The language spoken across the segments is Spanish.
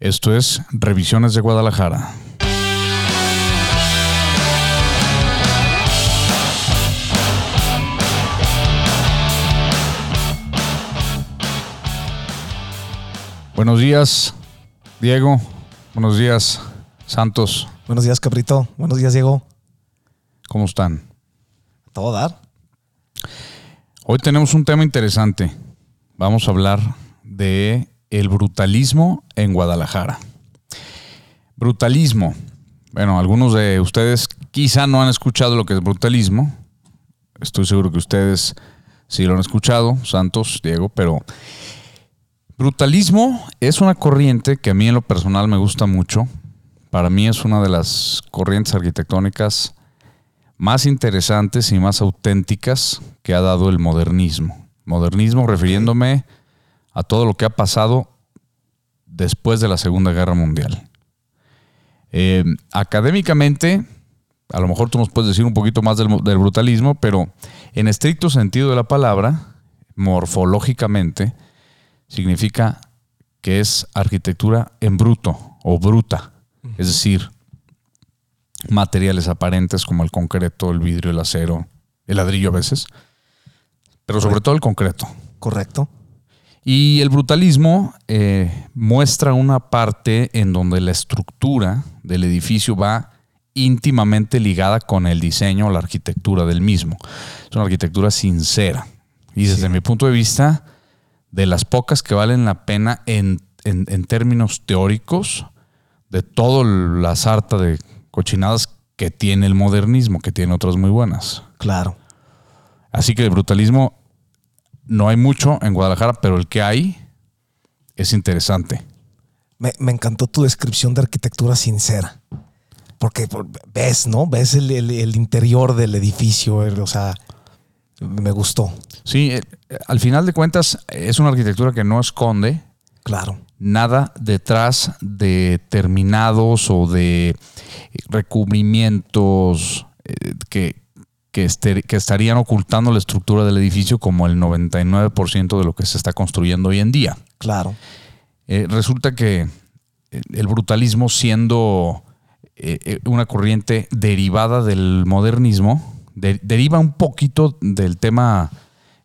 Esto es Revisiones de Guadalajara. Buenos días, Diego. Buenos días, Santos. Buenos días, Cabrito. Buenos días, Diego. ¿Cómo están? Todo dar. Hoy tenemos un tema interesante. Vamos a hablar de el brutalismo en Guadalajara. Brutalismo. Bueno, algunos de ustedes quizá no han escuchado lo que es brutalismo. Estoy seguro que ustedes sí lo han escuchado, Santos, Diego, pero brutalismo es una corriente que a mí en lo personal me gusta mucho. Para mí es una de las corrientes arquitectónicas más interesantes y más auténticas que ha dado el modernismo. Modernismo refiriéndome a todo lo que ha pasado después de la Segunda Guerra Mundial. Eh, académicamente, a lo mejor tú nos puedes decir un poquito más del, del, brutalismo, pero en estricto sentido de la palabra, morfológicamente, significa que es arquitectura en bruto o bruta, es decir, materiales aparentes como el concreto, el vidrio, el acero, el ladrillo a veces, pero sobre todo el concreto. Correcto. Y el brutalismo eh, muestra una parte en donde la estructura del edificio va íntimamente ligada con el diseño o la arquitectura del mismo. Es una arquitectura sincera. Y desde sí. mi punto de vista, de las pocas que valen la pena en, en, en términos teóricos, de toda la sarta de cochinadas que tiene el modernismo, que tiene otras muy buenas. Claro. Así que el brutalismo no hay mucho en Guadalajara, pero el que hay es interesante. Me, me encantó tu descripción de arquitectura sincera. Porque ves, ¿no? Ves el, el, el interior del edificio, o sea, me gustó. Sí, eh, al final de cuentas es una arquitectura que no esconde. Claro. Nada detrás de terminados o de recubrimientos eh, que, que, este, que, estarían ocultando la estructura del edificio como el 99% de lo que se está construyendo hoy en día. Claro. Eh, resulta que el brutalismo siendo eh, una corriente derivada del modernismo, de, deriva un poquito del tema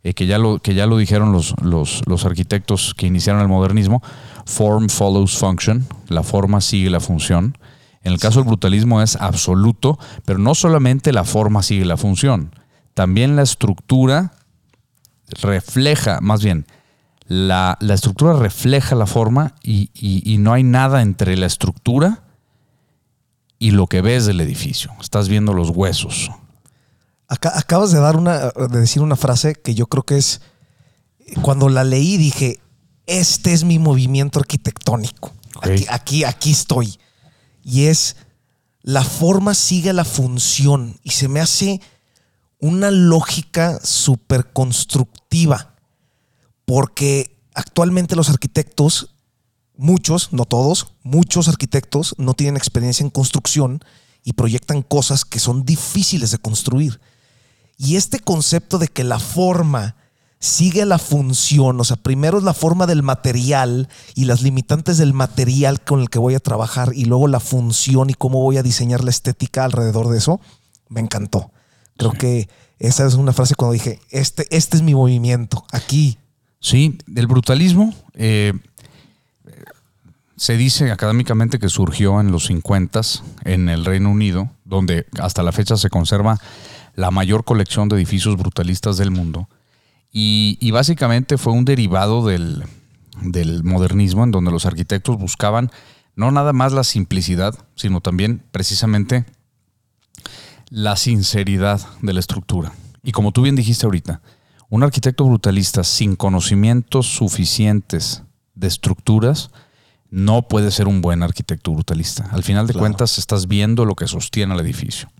eh, que, ya lo, que ya lo dijeron los, los, los arquitectos que iniciaron el modernismo, form follows function, la forma sigue la función. En el caso del brutalismo es absoluto, pero no solamente la forma sigue la función, también la estructura refleja, más bien, la, la estructura refleja la forma y, y, y, no hay nada entre la estructura y lo que ves del edificio. Estás viendo los huesos. Acá, acabas de dar una, de decir una frase que yo creo que es, cuando la leí dije, este es mi movimiento arquitectónico. Okay. Aquí, aquí, aquí estoy y es la forma sigue la función y se me hace una lógica súper constructiva porque actualmente los arquitectos, muchos, no todos, muchos arquitectos no tienen experiencia en construcción y proyectan cosas que son difíciles de construir. Y este concepto de que la forma sigue la función, o sea, primero es la forma del material y las limitantes del material con el que voy a trabajar y luego la función y cómo voy a diseñar la estética alrededor de eso, me encantó. Creo que esa es una frase cuando dije, este, este es mi movimiento, aquí. Sí, el brutalismo eh, se dice académicamente que surgió en los 50 en el Reino Unido, donde hasta la fecha se conserva la mayor colección de edificios brutalistas del mundo. Y, y, básicamente fue un derivado del, del, modernismo en donde los arquitectos buscaban no nada más la simplicidad, sino también precisamente la sinceridad de la estructura. Y como tú bien dijiste ahorita, un arquitecto brutalista sin conocimientos suficientes de estructuras no puede ser un buen arquitecto brutalista. Al final de claro. cuentas estás viendo lo que sostiene el edificio.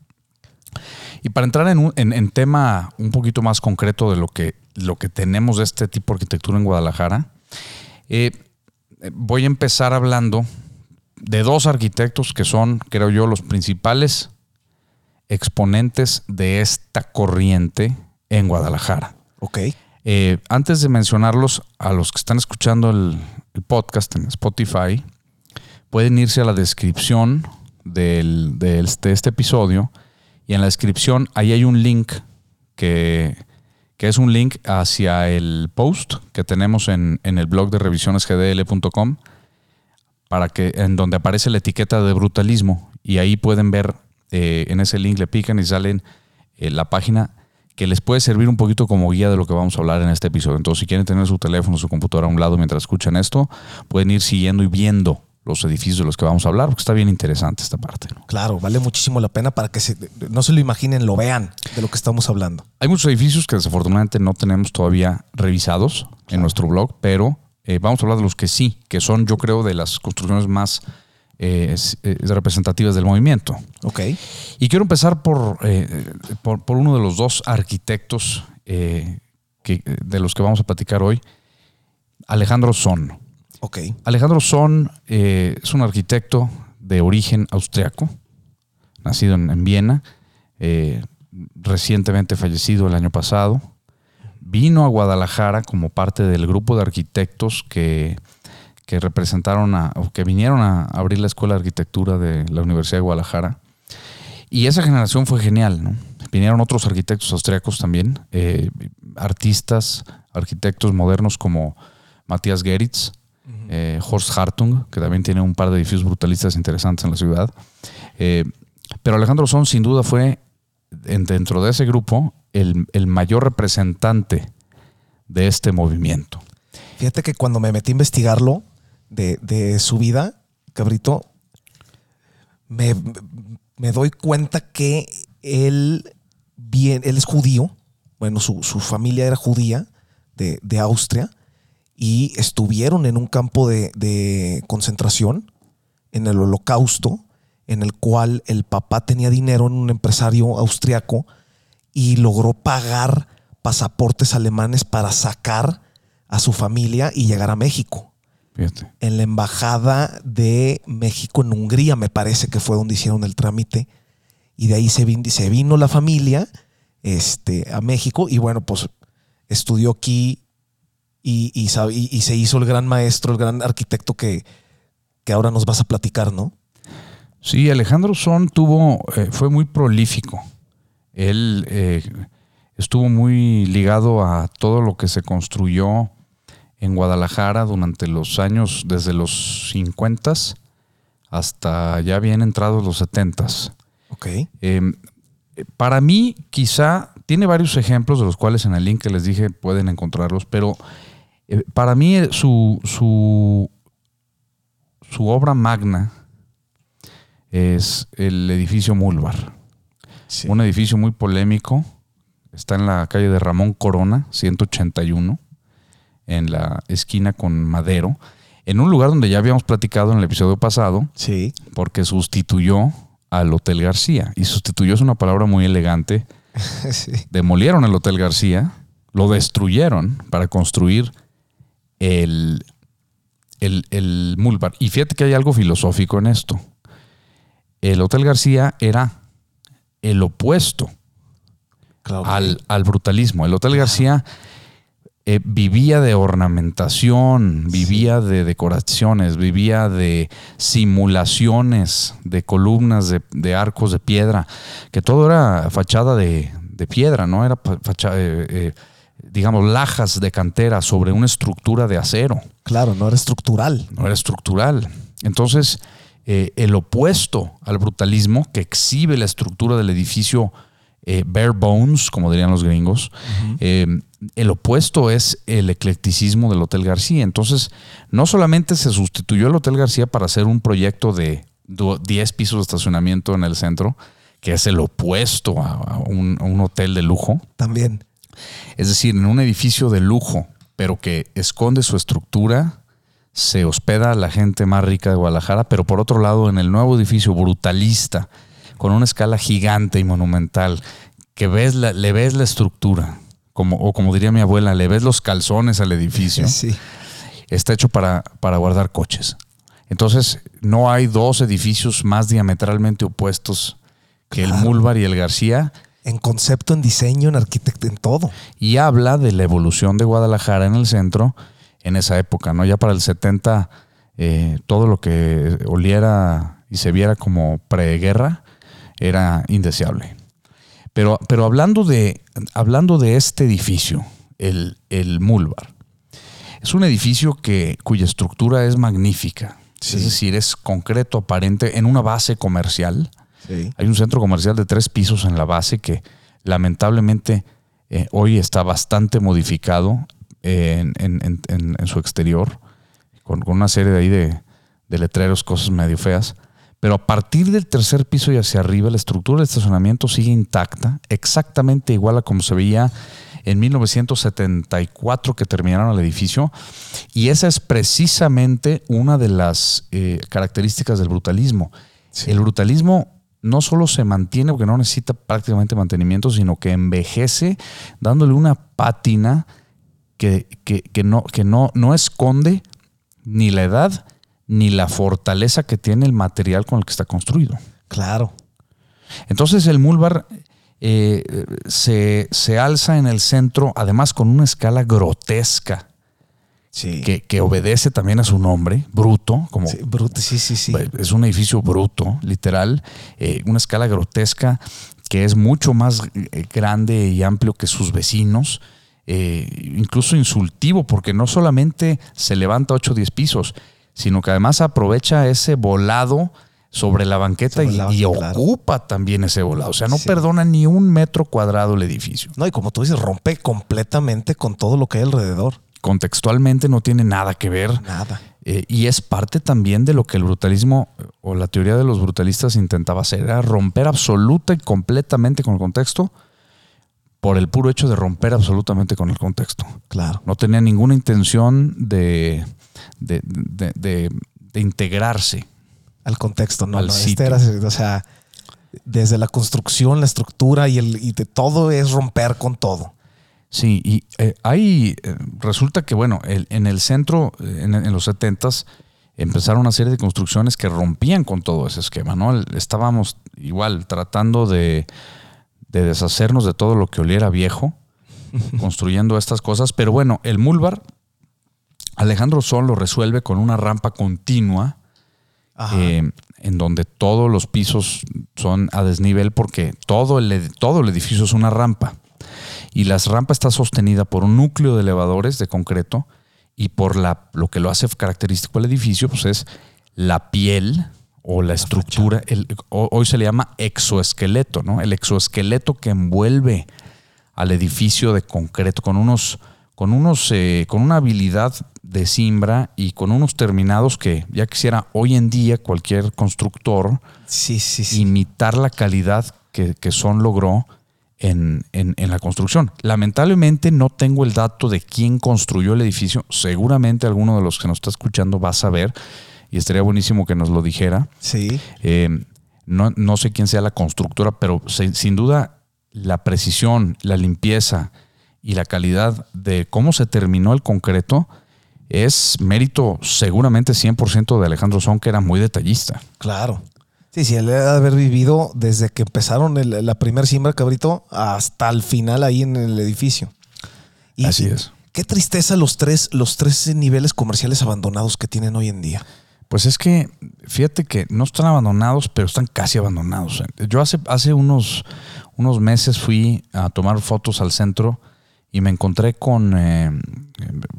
Y para entrar en un en, en tema un poquito más concreto de lo que, lo que tenemos de este tipo de arquitectura en Guadalajara, eh, voy a empezar hablando de dos arquitectos que son, creo yo, los principales exponentes de esta corriente en Guadalajara. Ok. Eh, antes de mencionarlos a los que están escuchando el, el podcast en Spotify, pueden irse a la descripción del, del- de este episodio y en la descripción ahí hay un link que, que es un link hacia el post que tenemos en, en el blog de revisionesgdl.com para que en donde aparece la etiqueta de brutalismo y ahí pueden ver eh, en ese link le pican y salen eh, la página que les puede servir un poquito como guía de lo que vamos a hablar en este episodio. Entonces, si quieren tener su teléfono, su computadora a un lado mientras escuchan esto, pueden ir siguiendo y viendo los edificios de los que vamos a hablar, porque está bien interesante esta parte. ¿no? Claro, vale muchísimo la pena para que se, no se lo imaginen, lo vean de lo que estamos hablando. Hay muchos edificios que desafortunadamente no tenemos todavía revisados en nuestro blog, pero eh, vamos a hablar de los que sí, que son yo creo de las construcciones más eh, eh, representativas del movimiento. Ok. Y quiero empezar por, por, por uno de los dos arquitectos que, de los que vamos a platicar hoy, Alejandro Son. Ok. Alejandro Son eh, es un arquitecto de origen austriaco, nacido en, en Viena, eh, recientemente fallecido el año pasado. Vino a Guadalajara como parte del grupo de arquitectos que, que representaron a, o que vinieron a abrir la Escuela de Arquitectura de la Universidad de Guadalajara. Y esa generación fue genial, ¿no? Vinieron otros arquitectos austriacos también, eh, artistas, arquitectos modernos como Matthias Geritz, eh, Horst Hartung, que también tiene un par de edificios brutalistas interesantes en la ciudad. Eh, pero Alejandro Son, sin duda, fue en- dentro de ese grupo el, mayor representante de este movimiento. Fíjate que cuando me metí a investigarlo de, su vida, cabrito, me, doy cuenta que él, es judío. Bueno, su, familia era judía de Austria y estuvieron en un campo de, de concentración en el holocausto, en el cual el papá tenía dinero en un empresario austriaco y logró pagar pasaportes alemanes para sacar a su familia y llegar a México. Fíjate. En la embajada de México en Hungría, me parece que fue donde hicieron el trámite. Y de ahí se vino, se vino la familia este, a México y bueno, pues estudió aquí y, y y- y se hizo el gran maestro, el gran arquitecto que, que ahora nos vas a platicar, ¿no? Sí, Alejandro Son tuvo, eh, fue muy prolífico. Él eh, estuvo muy ligado a todo lo que se construyó en Guadalajara durante los años, desde los 50 hasta ya bien entrados los 70 Ok. Eh, para mí, quizá tiene varios ejemplos de los cuales en el link que les dije pueden encontrarlos, pero eh, para mí eh, su, su, su obra magna es el edificio Mulvar. Sí. Un edificio muy polémico. Está en la calle de Ramón Corona, 181, en la esquina con Madero, en un lugar donde ya habíamos platicado en el episodio pasado, Sí. porque sustituyó al Hotel García. Y sustituyó es una palabra muy elegante. sí. Demolieron el Hotel García, lo destruyeron para construir el, el, el Mulbar. Y fíjate que hay algo filosófico en esto. El Hotel García era el opuesto Claro. al, al brutalismo. El Hotel García eh, vivía de ornamentación, vivía de decoraciones, vivía de simulaciones de columnas, de, de arcos de piedra, que todo era fachada de, de piedra, ¿no? Era pa- facha- eh, eh, digamos, lajas de cantera sobre una estructura de acero Claro, no era estructural. no era estructural. Entonces, eh, el opuesto al brutalismo que exhibe la estructura del edificio eh, bare bones, como dirían los gringos, eh, el opuesto es el eclecticismo del Hotel García. Entonces, no solamente se sustituyó el Hotel García para hacer un proyecto de do- 10 pisos de estacionamiento en el centro, que es el opuesto a, a un- a un hotel de lujo, También. Es decir, en un edificio de lujo, pero que esconde su estructura, se hospeda a la gente más rica de Guadalajara, pero por otro lado, en el nuevo edificio brutalista, con una escala gigante y monumental, que ves la- le ves la estructura, como, o como diría mi abuela, le ves los calzones al edificio, Sí. está hecho para, para guardar coches. Entonces, no hay dos edificios más diametralmente opuestos que el. Mulvar y el García, En concepto, en diseño, en arquitecto, en todo. y habla de la evolución de Guadalajara en el centro en esa época, ¿no? Ya para el 70 eh, todo lo que oliera y se viera como preguerra era indeseable. Pero, pero hablando, de, hablando de este edificio, el, el Mulbar, es un edificio que, cuya estructura es magnífica. Es decir, es concreto, aparente, en una base comercial. Hay un centro comercial de tres pisos en la base que lamentablemente eh, hoy está bastante modificado en, su exterior, con, una serie de ahí de, de letreros, cosas medio feas. Pero a partir del tercer piso y hacia arriba, la estructura del estacionamiento sigue intacta, exactamente igual a como se veía en 1974 que terminaron el edificio. Y esa es precisamente una de las eh, características del brutalismo. El brutalismo no solo se mantiene porque no necesita prácticamente mantenimiento, sino que envejece dándole una pátina que, no, que no, no esconde ni la edad ni la fortaleza que tiene el material con el que está construido. Claro. Entonces el Mulbar eh, se, alza en el centro, además con una escala grotesca. Que, obedece también a su nombre, bruto, como sí, bruto, sí, sí, sí. Es un edificio bruto, literal, eh, una escala grotesca que es mucho más eh, grande y amplio que sus vecinos, incluso insultivo, porque no solamente se levanta 8 o 10 pisos, sino que además aprovecha ese volado sobre la banqueta y, ocupa también ese volado. O sea, no perdona ni un metro cuadrado el edificio. No, y como tú dices, rompe completamente con todo lo que hay alrededor. Contextualmente no tiene nada que ver. Nada. Eh, y es parte también de lo que el brutalismo o la teoría de los brutalistas intentaba hacer, era romper absoluta y completamente con el contexto por el puro hecho de romper absolutamente con el contexto. Claro. No tenía ninguna intención de, de integrarse al contexto, no, este o sea, desde la construcción, la estructura y, el, y de todo es romper con todo. Sí, y eh, ahí eh, resulta que, bueno, en el centro, en, los 70 empezaron una serie de construcciones que rompían con todo ese esquema, ¿no? Estábamos igual tratando de, de deshacernos de todo lo que oliera viejo, construyendo estas cosas, pero bueno, el Mulbar, Alejandro Sol lo resuelve con una rampa continua eh, en donde todos los pisos son a desnivel porque todo el, todo el edificio es una rampa. Y la rampa está sostenida por un núcleo de elevadores de concreto y por la, lo que lo hace característico al edificio, pues es la piel o la estructura, el, hoy se le llama exoesqueleto, ¿no? El exoesqueleto que envuelve al edificio de concreto con unos, con unos, eh, con una habilidad de Simbra y con unos terminados que ya quisiera hoy en día cualquier constructor sí, sí, imitar la calidad que, Son logró en, la construcción. Lamentablemente no tengo el dato de quién construyó el edificio. Seguramente alguno de los que nos está escuchando va a saber y estaría buenísimo que nos lo dijera. Sí. Eh, no, no, sé quién sea la constructora, pero sin duda la precisión, la limpieza y la calidad de cómo se terminó el concreto es mérito seguramente 100% de Alejandro Son, que era muy detallista. Claro. Sí, sí, él debe haber vivido desde que empezaron la primer siembra cabrito hasta el final ahí en el edificio. Así es. Qué tristeza los tres, los tres niveles comerciales abandonados que tienen hoy en día. Pues es que, fíjate que no están abandonados, pero están casi abandonados. Yo hace, hace unos, unos meses fui a tomar fotos al centro y me encontré con, eh,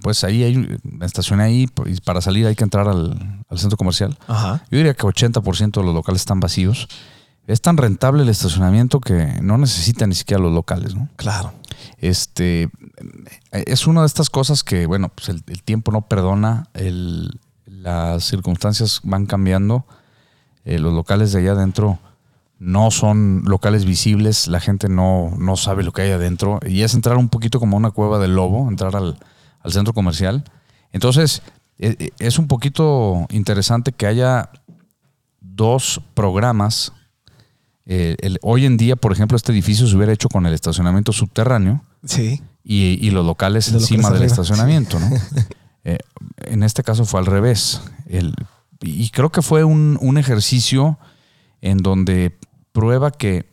pues ahí hay, me estacioné ahí y para salir hay que entrar al, centro comercial. Yo diría que 80% de los locales están vacíos. Es tan rentable el estacionamiento que no necesita ni siquiera los locales, ¿no? Claro. Este, es una de estas cosas que, bueno, pues el, tiempo no perdona, las circunstancias van cambiando, eh, los locales de allá adentro no son locales visibles, la gente no, no sabe lo que hay adentro y es entrar un poquito como una cueva del lobo, entrar al, centro comercial. Entonces, e, e, es un poquito interesante que haya dos programas. Eh, hoy en día, por ejemplo, este edificio se hubiera hecho con el estacionamiento subterráneo sí. y, los locales encima del estacionamiento. ¿no? Eh, en este caso fue al revés. y creo que fue un, un ejercicio en donde prueba que,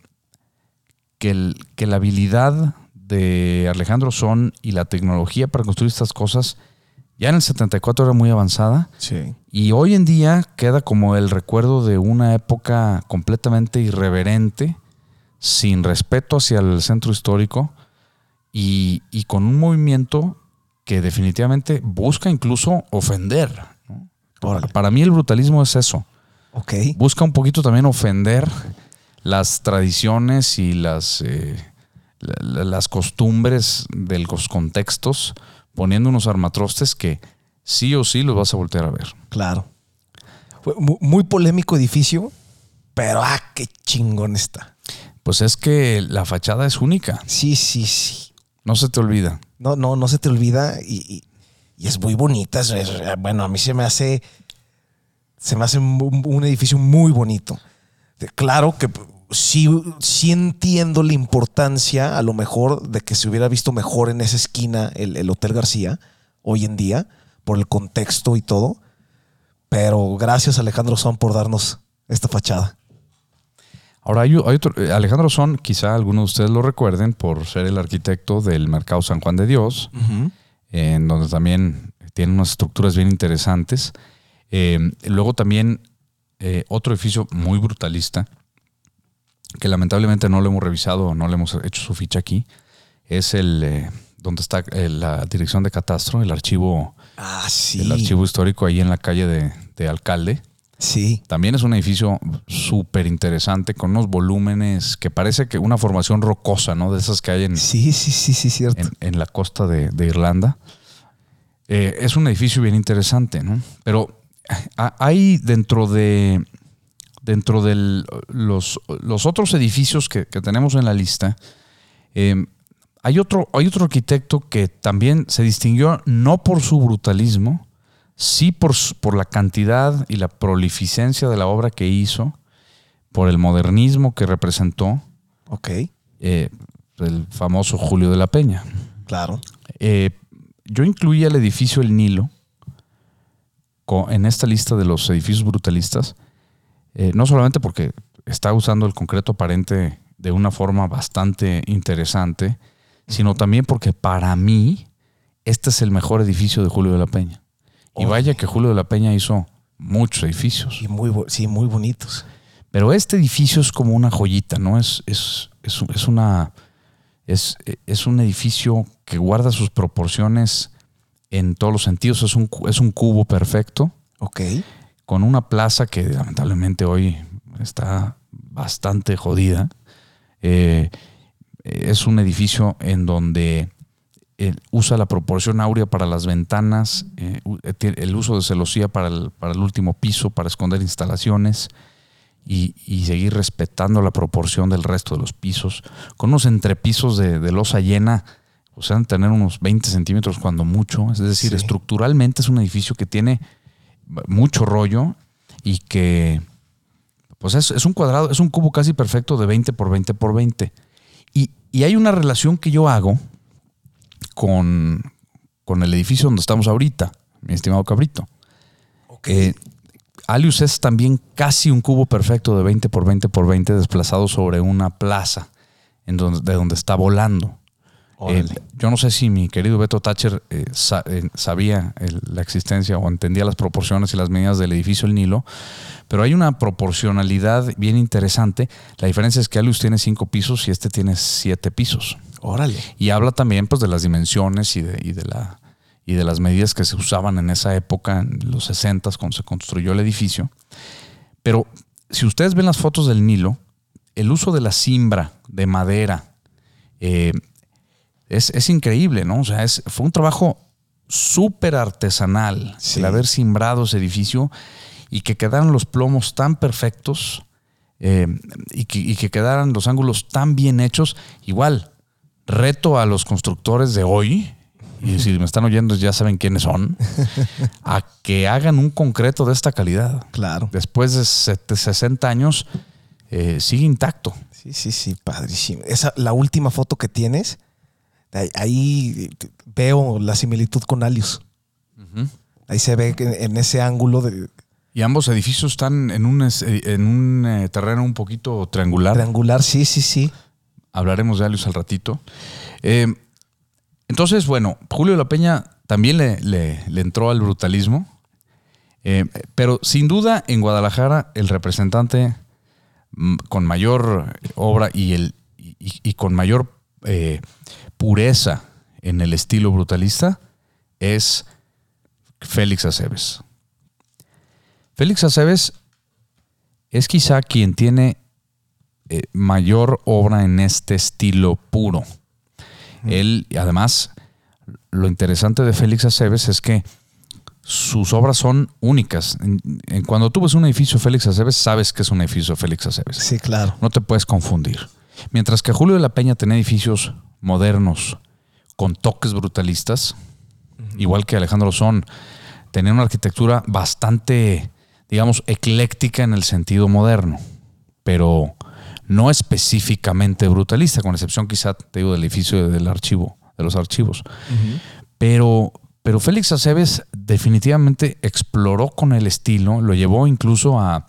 que, que la habilidad de Alejandro Son y la tecnología para construir estas cosas Ya en el 74 era muy avanzada. Sí. Y hoy en día queda como el recuerdo de una época completamente irreverente, sin respeto hacia el centro histórico y, y con un movimiento que definitivamente busca incluso ofender. Para mí el brutalismo es eso. Ok. Busca un poquito también ofender las tradiciones y las, eh, la- la- las costumbres de los contextos, poniendo unos armatrostes que sí o sí los vas a voltear a ver. Claro. Fue muy polémico edificio, pero ah, qué chingón está. Pues es que la fachada es única, Sí, sí, sí. no se te olvida. No, no, no se te olvida y, y- y es muy bonita. es- es- bueno, a mí se me hace. Se me hace un, un edificio muy bonito. Claro que sí, sí entiendo la importancia, a lo mejor, de que se hubiera visto mejor en esa esquina el, el Hotel García hoy en día, por el contexto y todo. Pero gracias, Alejandro Son, por darnos esta fachada. Ahora hay, hay otro, eh, Alejandro Son, quizá algunos de ustedes lo recuerden por ser el arquitecto del Mercado San Juan de Dios, en donde también tiene unas estructuras bien interesantes. Eh, luego también eh, otro edificio muy brutalista, que lamentablemente no lo hemos revisado, no le hemos hecho su ficha aquí, es el eh, donde está eh, la dirección de catastro, el archivo, Ah, sí. el archivo histórico ahí en la calle de, de Alcalde. Sí. También es un edificio súper interesante con unos volúmenes que parece que una formación rocosa, ¿no? De esas que hay en, Sí, sí, sí, sí, cierto. en, en la costa de, de Irlanda. Eh, es un edificio bien interesante, ¿no? Pero hay dentro de dentro de los, los otros edificios que, que tenemos en la lista, eh, hay, otro, hay otro arquitecto que también se distinguió no por su brutalismo, sí por, por la cantidad y la prolificencia de la obra que hizo, por el modernismo que representó, Ok, eh, el famoso Julio de la Peña. claro. Eh, yo incluía el edificio El Nilo en esta lista de los edificios brutalistas, eh, no solamente porque está usando el concreto aparente de una forma bastante interesante, sino también porque para mí este es el mejor edificio de Julio de la Peña. Y vaya que Julio de la Peña hizo muchos edificios. Y muy, sí, muy bonitos. Pero este edificio es como una joyita, ¿no? Es, es, es, es una. Es, es un edificio que guarda sus proporciones en todos los sentidos. Es un, es un cubo perfecto, Ok. Con una plaza que lamentablemente hoy está bastante jodida. Eh, es un edificio en donde eh, usa la proporción áurea para las ventanas, eh, el uso de celosía para el, para el último piso, para esconder instalaciones y, y seguir respetando la proporción del resto de los pisos, con unos entrepisos de, de losa llena, o sea, tener unos 20 centímetros cuando mucho, es decir, Sí. estructuralmente es un edificio que tiene mucho rollo y que pues es, es un cuadrado, es un cubo casi perfecto de 20 por 20 por 20. Y, y hay una relación que yo hago con, con el edificio donde estamos ahorita, mi estimado Cabrito. Ok. Eh, Alius es también casi un cubo perfecto de 20 por 20 por 20 desplazado sobre una plaza en donde, de donde está volando. Eh, yo no sé si mi querido Beto Thatcher eh, sa- eh, sabía el- la existencia o entendía las proporciones y las medidas del edificio El Nilo, pero hay una proporcionalidad bien interesante. La diferencia es que Alius tiene cinco pisos y este tiene siete pisos. Órale. Y habla también pues, de las dimensiones y de, y de la, y de las medidas que se usaban en esa época, en los 60 cuando se construyó el edificio. Pero si ustedes ven las fotos del Nilo, el uso de la cimbra de madera eh, es, es increíble, ¿no? O sea, es, fue un trabajo súper artesanal Sí. el haber cimbrado ese edificio y que quedaran los plomos tan perfectos eh, y, que, y que quedaran los ángulos tan bien hechos. Igual, reto a los constructores de hoy, y si me están oyendo ya saben quiénes son, a que hagan un concreto de esta calidad. Claro. Después de set- 60 años, eh, sigue intacto. Sí, sí, sí, padrísimo. Esa, la última foto que tienes, ahí, veo la similitud con Alius. Ahí se ve que en ese ángulo de Y ambos edificios están en un, es- en un eh, terreno un poquito triangular. triangular, sí, sí, sí. Hablaremos de Alius al ratito. Eh, Entonces, bueno, Julio la Peña también le, entró al brutalismo, eh, pero sin duda en Guadalajara el representante mm, con mayor obra y, el, y, con mayor eh, pureza en el estilo brutalista es Félix Aceves. Félix Aceves es quizá quien tiene eh, mayor obra en este estilo puro. Él, además, lo interesante de Félix Aceves es que sus obras son únicas. En, cuando tú ves un edificio Félix Aceves, sabes que es un edificio Félix Aceves. Sí, claro. No te puedes confundir. Mientras que Julio de la Peña tenía edificios modernos con toques brutalistas, igual que Alejandro Son, tenía una arquitectura bastante, digamos, ecléctica en el sentido moderno, pero no específicamente brutalista, con excepción quizá, te digo, del edificio del archivo, de los archivos. Pero, pero Félix Aceves definitivamente exploró con el estilo, lo llevó incluso a,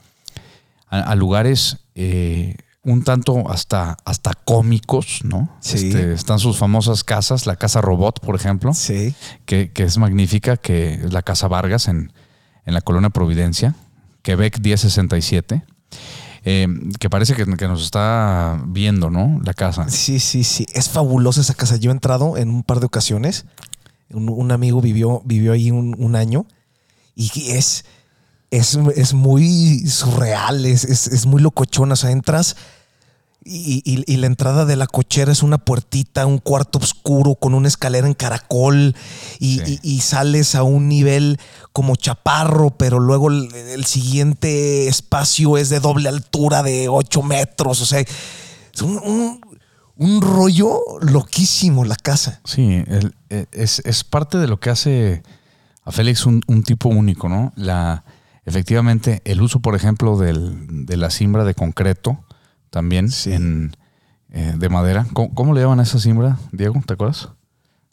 a, lugares eh, un tanto hasta, hasta cómicos, ¿no? Sí. Este, están sus famosas casas, la casa Robot, por ejemplo, sí. que, es magnífica, que es la casa Vargas en, en la colonia Providencia, Quebec 1067. Eh, que parece que, nos está viendo, ¿no? La casa. Sí, sí, sí. Es fabulosa esa casa. Yo he entrado en un par de ocasiones. Un, amigo vivió, vivió ahí un, año y es, es, es muy surreal, es, es, muy locochona. O sea, entras y, la entrada de la cochera es una puertita, un cuarto oscuro con una escalera en caracol y, sales a un nivel como chaparro, pero luego el, siguiente espacio es de doble altura de 8 metros. O sea, es un, rollo loquísimo la casa. Sí, e, es, parte de lo que hace a Félix un, tipo único, ¿no? La, efectivamente, el uso, por ejemplo, de la simbra de concreto también en, eh, de madera. ¿Cómo, le llaman a esa simbra, Diego? ¿Te acuerdas?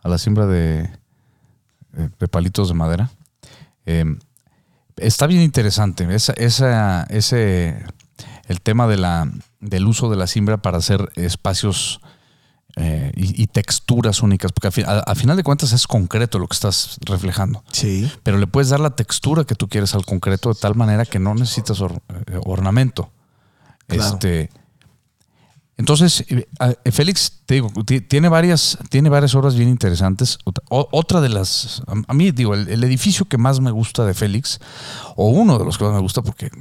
A la simbra de, eh, de palitos de madera. Eh, está bien interesante. Esa, esa, ese, el tema de la, del uso de la simbra para hacer espacios y, texturas únicas, porque al, final de cuentas es concreto lo que estás reflejando. Sí. Pero le puedes dar la textura que tú quieres al concreto de tal manera que no necesitas ornamento. Este, entonces, eh, eh, Félix, te digo, tiene varias, tiene varias obras bien interesantes. Otra de las, a mí digo, el, edificio que más me gusta de Félix, o uno de los que más me gusta, porque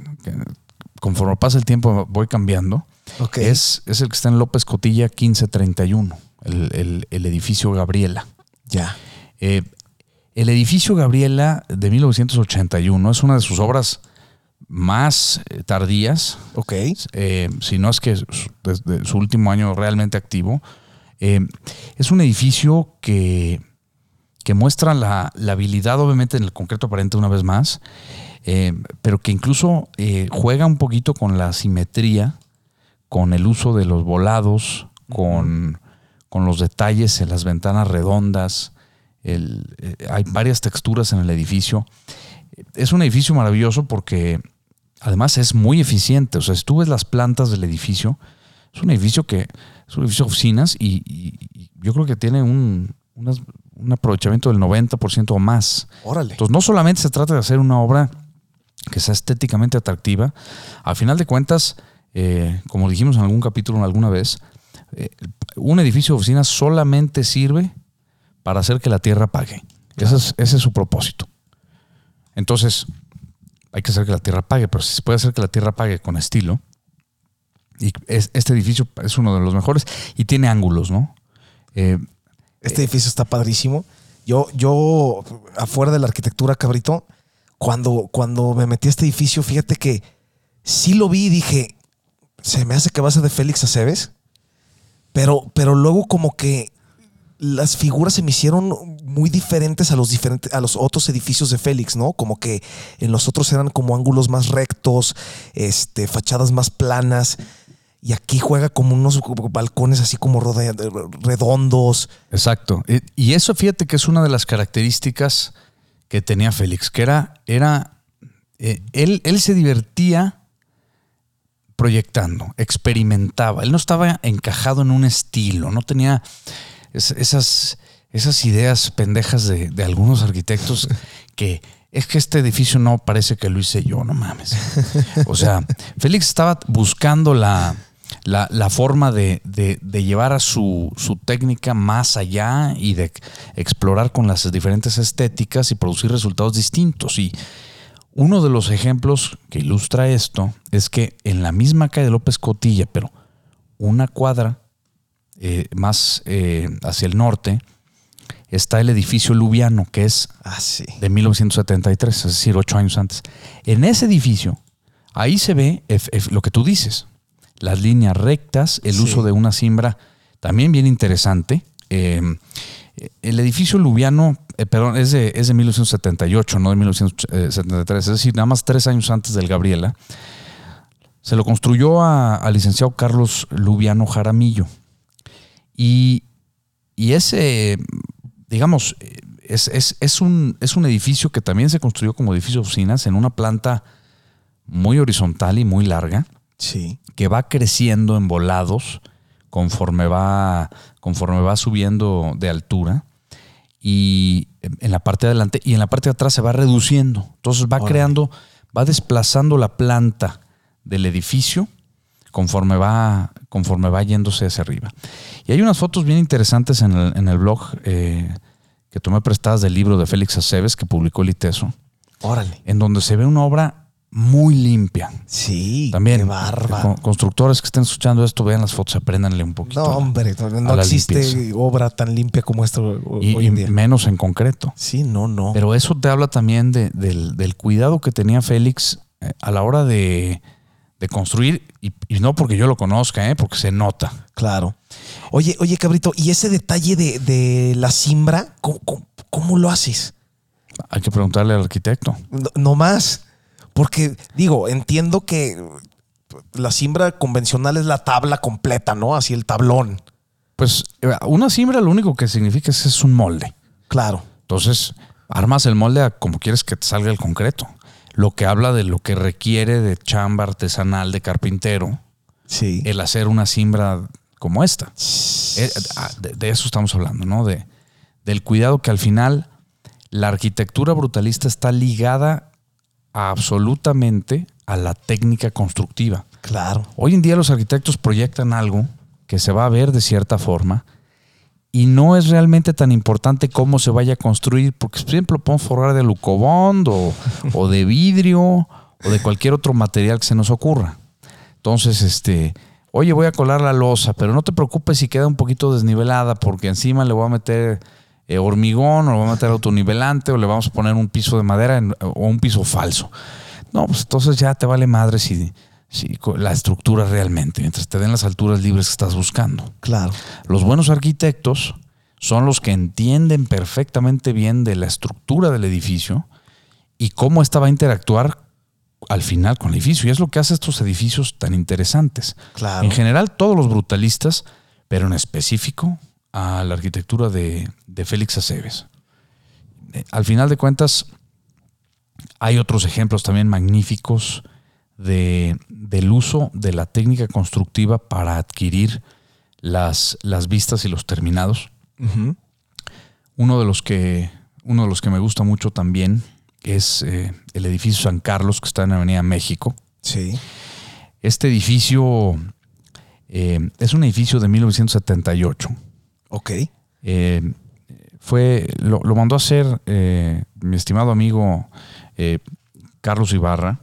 conforme pasa el tiempo voy cambiando, es, es el que está en López Cotilla 1531, el, el edificio Gabriela. Ya. Eh, el edificio Gabriela de 1981 es una de sus obras más eh, tardías. Ok. Eh, si no es que desde su último año realmente activo. Eh, es un edificio que, que muestra la, habilidad, obviamente, en el concreto aparente una vez más, pero que incluso juega un poquito con la simetría, con el uso de los volados, con, con los detalles en las ventanas redondas. hay varias texturas en el edificio. Es un edificio maravilloso porque Además es muy eficiente. O sea, si tú ves las plantas del edificio, es un edificio que es un edificio de oficinas y, yo creo que tiene un, aprovechamiento del 90% o más. Órale. Entonces, no solamente se trata de hacer una obra que sea estéticamente atractiva, al final de cuentas, eh, como dijimos en algún capítulo alguna vez, eh, un edificio de oficinas solamente sirve para hacer que la tierra pague. Ese, es, ese es su propósito. Entonces, hay que hacer que la tierra pague, pero si se puede hacer que la tierra pague con estilo, y este edificio es uno de los mejores y tiene ángulos, ¿no? Eh, este edificio está padrísimo. Yo, yo, afuera de la arquitectura, cabrito, cuando, cuando me metí a este edificio, fíjate que sí lo vi y dije, se me hace que va a ser de Félix Aceves, pero, pero luego como que las figuras se me hicieron muy diferentes a los diferentes a los otros edificios de Félix, ¿no? Como que en los otros eran como ángulos más rectos, este, fachadas más planas. Y aquí juega como unos balcones así como redondos. Exacto. Y eso fíjate que es una de las características que tenía Félix, que era, era eh, él, él se divertía proyectando, experimentaba. Él no estaba encajado en un estilo, no tenía esas, esas ideas pendejas de, de algunos arquitectos que es que este edificio no parece que lo hice yo, no mames. O sea, Félix estaba buscando la, la, la forma de, de, de, llevar a su, su, técnica más allá y de explorar con las diferentes estéticas y producir resultados distintos. Y uno de los ejemplos que ilustra esto es que en la misma calle de López Cotilla, pero una cuadra eh, más eh, hacia el norte, está el edificio Lubiano, que es ah, sí. de 1973, es decir, ocho años antes. En ese edificio, ahí se ve lo que tú dices, las líneas rectas, el sí. uso de una cimbra, también bien interesante. Eh, el edificio Lubiano, eh, perdón, es de, es de 1978, no de 1973, es decir, nada más tres años antes del Gabriela. Se lo construyó al licenciado Carlos Lubiano Jaramillo. Y, y ese digamos, es, es, es, un, es un edificio que también se construyó como edificio de oficinas en una planta muy horizontal y muy larga. Sí. Que va creciendo en volados conforme va, conforme va subiendo de altura. Y en la parte de adelante y en la parte de atrás se va reduciendo. Entonces va creando, va desplazando la planta del edificio conforme va, conforme va yéndose hacia arriba. Y hay unas fotos bien interesantes en el, en el blog eh, que tomé prestadas del libro de Félix Aceves que publicó el ITESO. Órale. En donde se ve una obra muy limpia. Sí, también. Qué barba. Constructores que estén escuchando esto, vean las fotos, apréndanle un poquito. No, hombre, no, no existe limpieza. obra tan limpia como esto y, hoy en día. Y menos en concreto. Sí, no, no. Pero eso te habla también de, del, del, cuidado que tenía Félix eh, a la hora de, de construir, y, y, no porque yo lo conozca, ¿eh? porque se nota. Claro. Oye, oye, cabrito, ¿y ese detalle de, de la simbra, ¿cómo, cómo, cómo, lo haces? Hay que preguntarle al arquitecto. No, no, más. Porque, digo, entiendo que la simbra convencional es la tabla completa, ¿no? Así el tablón. Pues una simbra lo único que significa es, es un molde. Claro. Entonces, armas el molde a como quieres que te salga el concreto lo que habla de lo que requiere de chamba artesanal de carpintero. Sí. El hacer una simbra como esta. Eh, de, de eso estamos hablando, ¿no? De, del cuidado que al final la arquitectura brutalista está ligada absolutamente a la técnica constructiva. Claro. Hoy en día los arquitectos proyectan algo que se va a ver de cierta forma y no es realmente tan importante cómo se vaya a construir, porque siempre lo podemos forrar de lucobond o, o, de vidrio o de cualquier otro material que se nos ocurra. Entonces, este, oye, voy a colar la losa, pero no te preocupes si queda un poquito desnivelada, porque encima le voy a meter eh, hormigón o le voy a meter autonivelante o le vamos a poner un piso de madera en, o un piso falso. No, pues entonces ya te vale madre si, Sí, la estructura realmente, mientras te den las alturas libres que estás buscando. Claro. Los buenos arquitectos son los que entienden perfectamente bien de la estructura del edificio y cómo esta va a interactuar al final con el edificio. Y es lo que hace estos edificios tan interesantes. Claro. En general, todos los brutalistas, pero en específico a la arquitectura de, de Félix Aceves. Al final de cuentas, hay otros ejemplos también magníficos de, del uso de la técnica constructiva para adquirir las, las vistas y los terminados. Uh -huh. Uno de los que uno de los que me gusta mucho también es eh, el edificio San Carlos que está en Avenida México. Sí. Este edificio eh, es un edificio de 1978. Ok. Eh, fue, lo, lo, mandó a hacer eh, mi estimado amigo Carlos Ibarra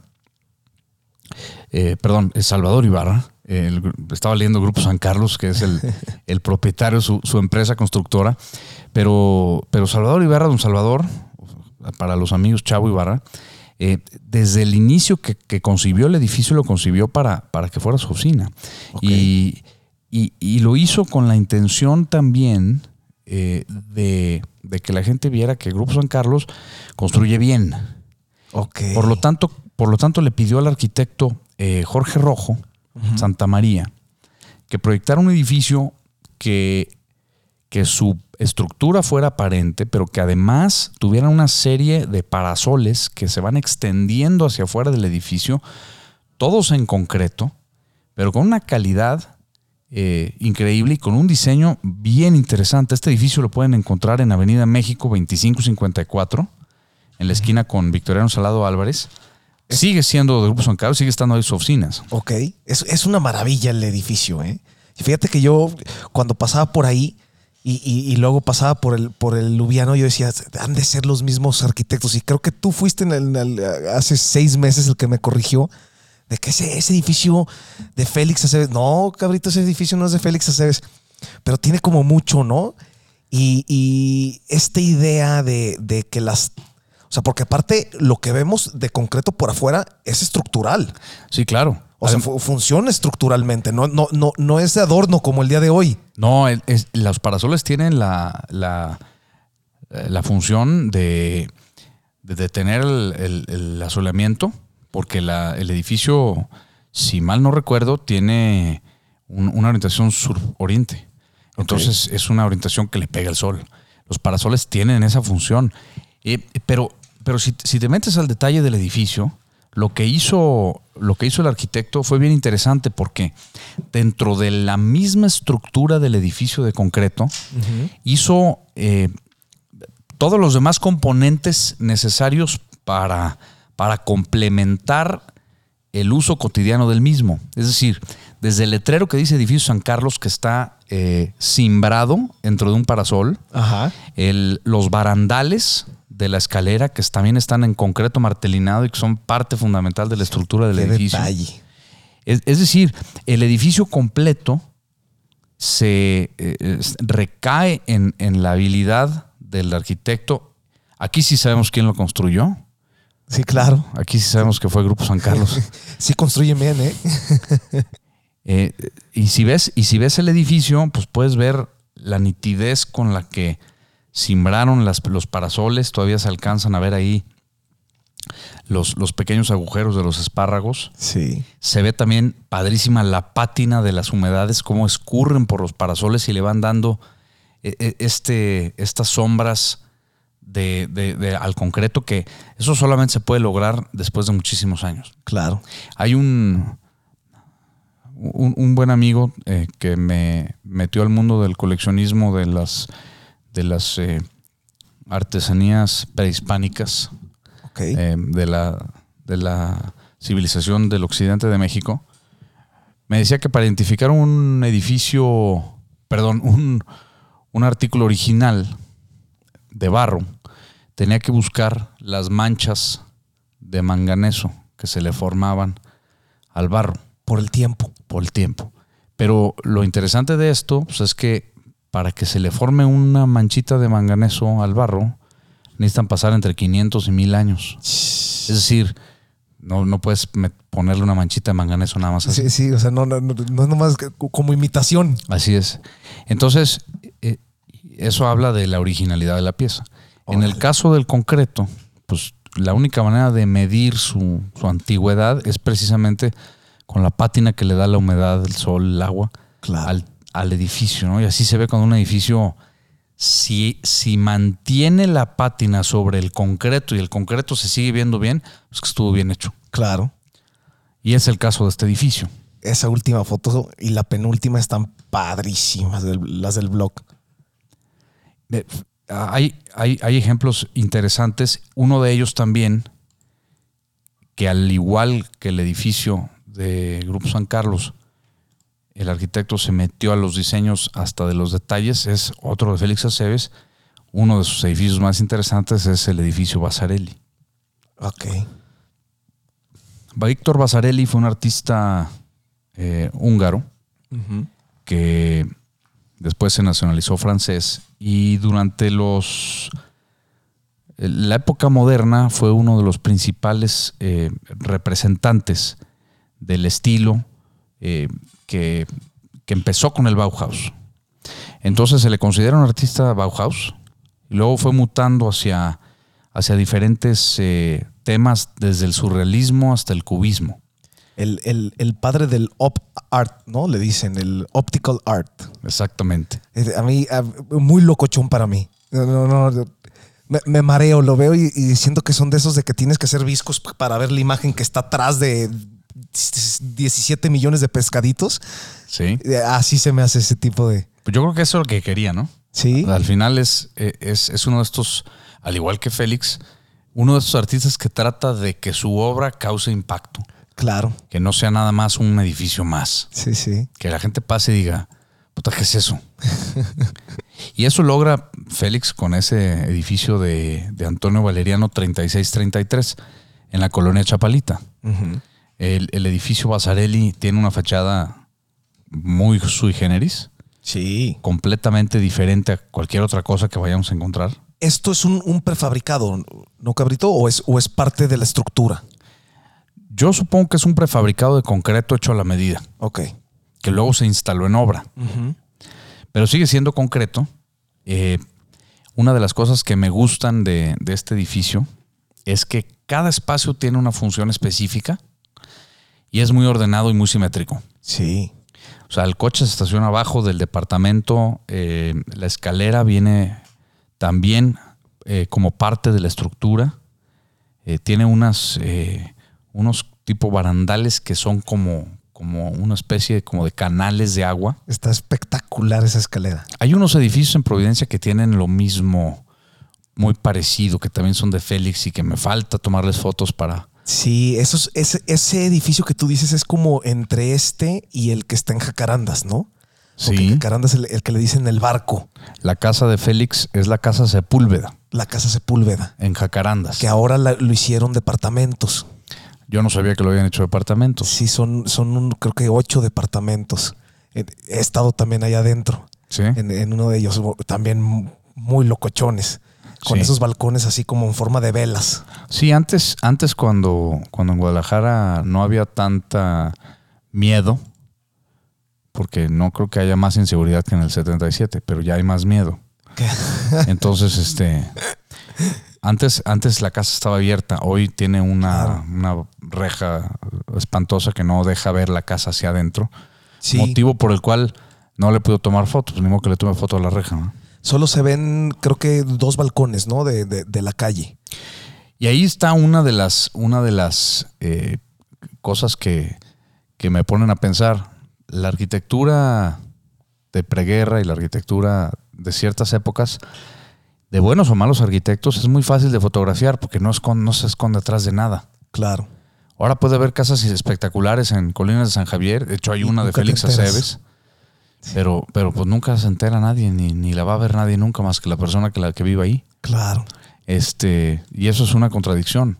eh, perdón, Salvador Ibarra. El, estaba leyendo Grupo San Carlos, que es el, el propietario, su, su, empresa constructora. Pero, pero Salvador Ibarra, don Salvador, para los amigos Chavo Ibarra, eh, desde el inicio que, que, concibió el edificio, lo concibió para, para que fuera su oficina. Okay. Y, lo hizo con la intención también eh, de, de, que la gente viera que Grupo San Carlos construye bien. Okay. Por lo tanto, por lo tanto, le pidió al arquitecto eh, Jorge Rojo, uh -huh. Santa María, que proyectara un edificio que, que su estructura fuera aparente, pero que además tuviera una serie de parasoles que se van extendiendo hacia afuera del edificio, todos en concreto, pero con una calidad eh, increíble y con un diseño bien interesante. Este edificio lo pueden encontrar en Avenida México 2554, en la esquina con Victoriano Salado Álvarez. Sigue siendo de Grupo San Carlos, sigue estando ahí sus oficinas. Ok, es, es una maravilla el edificio, ¿eh? Y fíjate que yo cuando pasaba por ahí y, y- y luego pasaba por el, por el Lubiano, yo decía, han de ser los mismos arquitectos. Y creo que tú fuiste en el- en el- hace seis meses el que me corrigió de que ese, ese edificio de Félix Aceves, no, cabrito, ese edificio no es de Félix Aceves, pero tiene como mucho, ¿no? Y, y esta idea de, de que las... O sea, porque aparte lo que vemos de concreto por afuera es estructural. Sí, claro. O sea, fu- funciona estructuralmente, no, no, no, no es de adorno como el día de hoy. No, el- es- los parasoles tienen la, la, eh, la función de, de detener el, el- el asoleamiento, porque la- el edificio, si mal no recuerdo, tiene un- una orientación sur-oriente. Entonces es una orientación que le pega el sol. Los parasoles tienen esa función. Eh, pero pero si, si te metes al detalle del edificio, lo que hizo, lo que hizo el arquitecto fue bien interesante porque dentro de la misma estructura del edificio de concreto, hizo eh, todos los demás componentes necesarios para, para complementar el uso cotidiano del mismo. Es decir, desde el letrero que dice Edificio San Carlos, que está eh, cimbrado dentro de un parasol, Ajá. el- los barandales de la escalera, que también están en concreto martelinado y que son parte fundamental de la estructura del Qué edificio. detalle. Es, es decir, el edificio completo se eh, recae en, en la habilidad del arquitecto. Aquí sí sabemos quién lo construyó. Sí, claro. Aquí sí sabemos que fue Grupo San Carlos. Sí construyen bien, ¿eh? Eh, y, si ves, y si ves el edificio, pues puedes ver la nitidez con la que simbraron las- los parasoles. Todavía se alcanzan a ver ahí los, los pequeños agujeros de los espárragos. Sí. Se ve también padrísima la pátina de las humedades, cómo escurren por los parasoles y le van dando eh, eh, este, estas sombras de, de- de- al concreto, que eso solamente se puede lograr después de muchísimos años. Claro. Hay un, un, un buen amigo eh, que me metió al mundo del coleccionismo de las, de las eh, artesanías prehispánicas eh, de, la, de la civilización del occidente de México. Me decía que para identificar un edificio, perdón, un, un artículo original de barro, tenía que buscar las manchas de manganeso que se le formaban al barro Por el tiempo. por el tiempo. Pero lo interesante de esto pues, es que para que se le forme una manchita de manganeso al barro, necesitan pasar entre 500 y 1000 años. Es decir, no, no puedes ponerle una manchita de manganeso nada más así. Sí, sí, o sea, no, no, no, no es nomás como imitación. Así es. Entonces, eh, eso habla de la originalidad de la pieza. En el caso del concreto, pues la única manera de medir su, su antigüedad es precisamente con la pátina que le da la humedad, el sol, el agua Claro. al, al edificio, ¿no? Y así se ve cuando un edificio, si, si mantiene la pátina sobre el concreto y el concreto se sigue viendo bien, pues que estuvo bien hecho. Claro. Y es el caso de este edificio. Esa última foto y la penúltima están padrísimas, las del blog. Eh, Hay, hay, hay ejemplos interesantes. Uno de ellos también, que al igual que el edificio de Grupo San Carlos, el arquitecto se metió a los diseños hasta de los detalles, es otro de Félix Aceves. Uno de sus edificios más interesantes es el edificio Basarelli. Ok. Víctor Basarelli fue un artista eh, húngaro que después se nacionalizó francés y durante los la época moderna fue uno de los principales eh, representantes del estilo eh, que, que empezó con el Bauhaus. Entonces se le considera un artista Bauhaus y luego fue mutando hacia, hacia diferentes eh, temas desde el surrealismo hasta el cubismo. El, el- el padre del op art, ¿no? Le dicen, el optical art. Exactamente. A mí, a- muy locochón para mí. No, no, no, me, me mareo, lo veo y, y siento que son de esos de que tienes que hacer viscos para ver la imagen que está atrás de 17 millones de pescaditos. Sí. Eh, Así se me hace ese tipo de... Pues yo creo que eso es lo que quería, ¿no? Sí. Al final es, eh, es, es uno de estos, al igual que Félix, uno de estos artistas que trata de que su obra cause impacto. Claro. Que no sea nada más un edificio más. Sí, sí. Que la gente pase y diga, puta, ¿qué es eso? y eso logra Félix con ese edificio de, de Antonio Valeriano 3633 en la colonia Chapalita. El, el edificio Basarelli tiene una fachada muy sui generis, Sí. completamente diferente a cualquier otra cosa que vayamos a encontrar. ¿Esto es un, un prefabricado, no cabrito? ¿O es, ¿O es parte de la estructura? Yo supongo que es un prefabricado de concreto hecho a la medida, Ok. que luego se instaló en obra, pero sigue siendo concreto. Eh, una de las cosas que me gustan de, de este edificio es que cada espacio tiene una función específica y es muy ordenado y muy simétrico. Sí. O sea, el coche se estaciona abajo del departamento, eh, la escalera viene también eh, como parte de la estructura. Tiene unas, unos tipo barandales que son como, como una especie de, como de canales de agua. Está espectacular esa escalera. Hay unos edificios en Providencia que tienen lo mismo, muy parecido, que también son de Félix y que me falta tomarles fotos para... Sí, esos, ese, ese edificio que tú dices es como entre este y el que está en Jacarandas, ¿no? Porque Sí, Jacarandas es el, el que le dicen el barco, la casa de Félix es la casa Sepúlveda, la casa Sepúlveda, en Jacarandas. que ahora la- lo hicieron departamentos. Yo no sabía que lo habían hecho departamentos. Sí, son, son un- creo que ocho departamentos. He, he estado también allá adentro, Sí. en, en uno de ellos, también muy locochones, con Sí. esos balcones así como en forma de velas. Sí, antes, antes cuando, cuando en Guadalajara no había tanta miedo, porque no creo que haya más inseguridad que en el 77, pero ya hay más miedo. Que- Entonces, este, antes, antes la casa estaba abierta, hoy tiene una, una reja espantosa que no deja ver la casa hacia adentro, Sí, motivo por el cual no le puedo tomar fotos, pues ni modo que le tome foto a la reja. ¿no? solo se ven, creo que dos balcones, ¿no? De, de- de la calle. Y ahí está una de las, una de las eh, cosas que, que me ponen a pensar. La arquitectura de preguerra y la arquitectura de ciertas épocas, de buenos o malos arquitectos, es muy fácil de fotografiar porque no, escon- no se esconde atrás de nada. Claro. Ahora puede haber casas espectaculares en Colinas de San Javier. De hecho, hay una de Félix. Aceves. Pero, pero pues nunca se entera nadie, ni, ni la va a ver nadie nunca más que la persona que, la, que vive ahí. Claro. Este, y eso es una contradicción.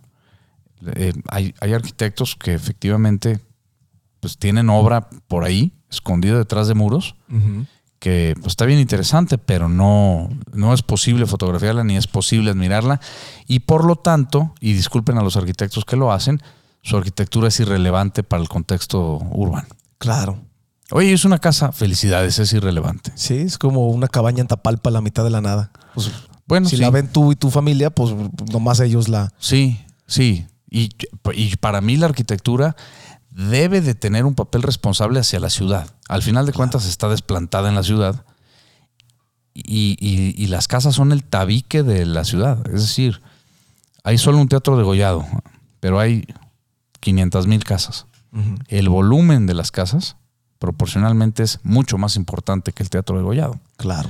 Eh, hay, hay arquitectos que efectivamente pues, tienen obra por ahí, escondida detrás de muros, Ujú. Que pues, está bien interesante, pero no, no es posible fotografiarla ni es posible admirarla. Y por lo tanto, y disculpen a los arquitectos que lo hacen, su arquitectura es irrelevante para el contexto urbano. Claro. Oye, es una casa, felicidades, es irrelevante. Sí, es como una cabaña en Tapalpa a la mitad de la nada. Pues, Bueno, si sí. la ven tú y tu familia, pues nomás ellos la. Sí, sí. Y, y para mí la arquitectura debe de tener un papel responsable hacia la ciudad. Al final de cuentas está desplantada en la ciudad y, y- y las casas son el tabique de la ciudad. Es decir, hay solo un teatro degollado, pero hay 500 mil casas. El volumen de las casas proporcionalmente es mucho más importante que el teatro degollado. Claro.